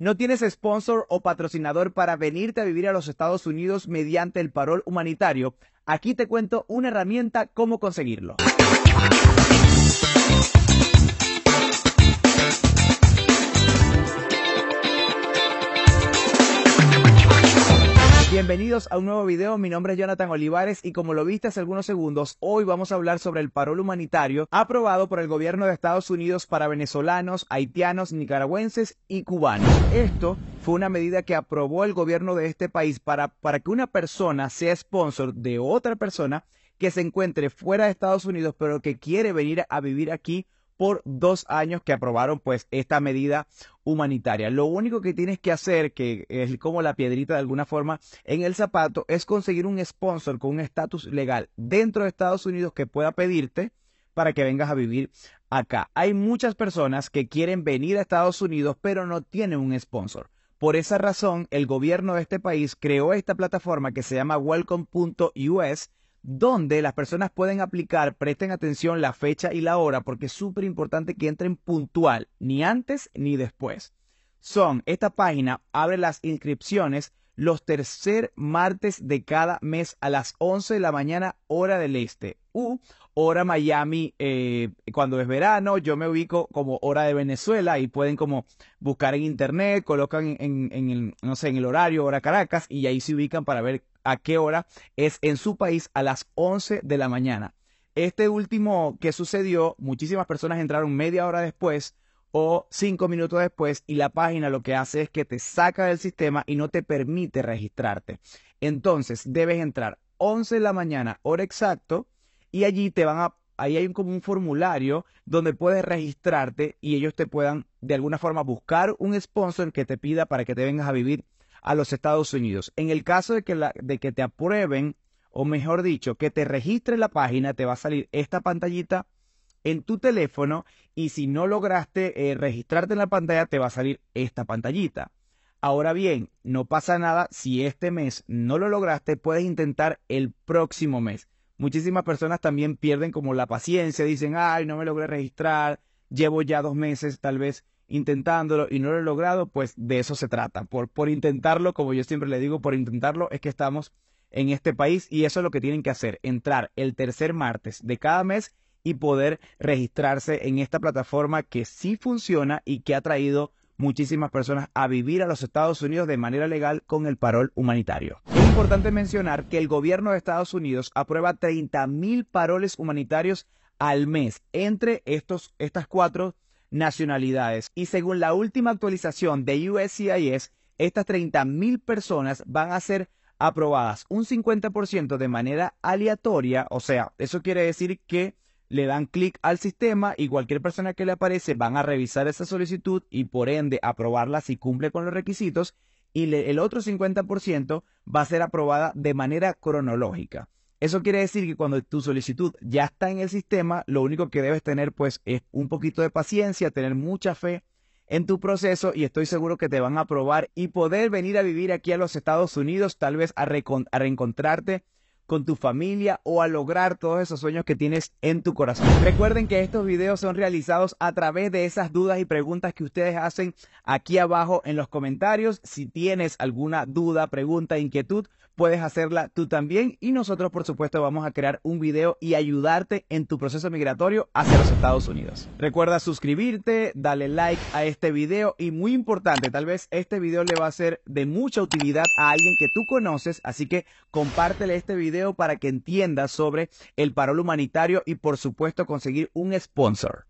¿No tienes sponsor o patrocinador para venirte a vivir a los Estados Unidos mediante el parol humanitario? Aquí te cuento una herramienta cómo conseguirlo. Bienvenidos a un nuevo video, mi nombre es Jonathan Olivares y como lo viste hace algunos segundos, hoy vamos a hablar sobre el parol humanitario aprobado por el gobierno de Estados Unidos para venezolanos, haitianos, nicaragüenses y cubanos. Esto fue una medida que aprobó el gobierno de este país para, para que una persona sea sponsor de otra persona que se encuentre fuera de Estados Unidos pero que quiere venir a vivir aquí por dos años que aprobaron pues esta medida humanitaria. Lo único que tienes que hacer, que es como la piedrita de alguna forma en el zapato, es conseguir un sponsor con un estatus legal dentro de Estados Unidos que pueda pedirte para que vengas a vivir acá. Hay muchas personas que quieren venir a Estados Unidos pero no tienen un sponsor. Por esa razón, el gobierno de este país creó esta plataforma que se llama welcome.us donde las personas pueden aplicar, presten atención la fecha y la hora, porque es súper importante que entren puntual, ni antes ni después. Son, esta página abre las inscripciones los tercer martes de cada mes a las 11 de la mañana, hora del este, u hora Miami, eh, cuando es verano, yo me ubico como hora de Venezuela y pueden como buscar en internet, colocan en, en el, no sé, en el horario, hora Caracas, y ahí se ubican para ver a qué hora es en su país a las 11 de la mañana. Este último que sucedió, muchísimas personas entraron media hora después o cinco minutos después y la página lo que hace es que te saca del sistema y no te permite registrarte. Entonces debes entrar 11 de la mañana, hora exacto, y allí te van a, ahí hay como un formulario donde puedes registrarte y ellos te puedan de alguna forma buscar un sponsor que te pida para que te vengas a vivir a los Estados Unidos. En el caso de que, de que te aprueben, o mejor dicho, que te registre la página, te va a salir esta pantallita en tu teléfono y si no lograste eh, registrarte en la pantalla, te va a salir esta pantallita. Ahora bien, no pasa nada si este mes no lo lograste, puedes intentar el próximo mes. Muchísimas personas también pierden como la paciencia, dicen, ay, no me logré registrar, llevo ya dos meses tal vez intentándolo y no lo he logrado, pues de eso se trata. Por, por intentarlo, como yo siempre le digo, por intentarlo es que estamos en este país y eso es lo que tienen que hacer, entrar el tercer martes de cada mes y poder registrarse en esta plataforma que sí funciona y que ha traído muchísimas personas a vivir a los Estados Unidos de manera legal con el parol humanitario. Es importante mencionar que el gobierno de Estados Unidos aprueba 30 mil paroles humanitarios al mes entre estos, estas cuatro nacionalidades. Y según la última actualización de USCIS, estas 30.000 personas van a ser aprobadas un 50% de manera aleatoria, o sea, eso quiere decir que le dan clic al sistema y cualquier persona que le aparece van a revisar esa solicitud y por ende aprobarla si cumple con los requisitos y el otro 50% va a ser aprobada de manera cronológica. Eso quiere decir que cuando tu solicitud ya está en el sistema, lo único que debes tener pues es un poquito de paciencia, tener mucha fe en tu proceso y estoy seguro que te van a aprobar y poder venir a vivir aquí a los Estados Unidos, tal vez a, a reencontrarte con tu familia o a lograr todos esos sueños que tienes en tu corazón. Recuerden que estos videos son realizados a través de esas dudas y preguntas que ustedes hacen aquí abajo en los comentarios. Si tienes alguna duda, pregunta, inquietud, puedes hacerla tú también y nosotros por supuesto vamos a crear un video y ayudarte en tu proceso migratorio hacia los Estados Unidos. Recuerda suscribirte, dale like a este video y muy importante, tal vez este video le va a ser de mucha utilidad a alguien que tú conoces, así que compártele este video para que entienda sobre el parol humanitario y por supuesto conseguir un sponsor.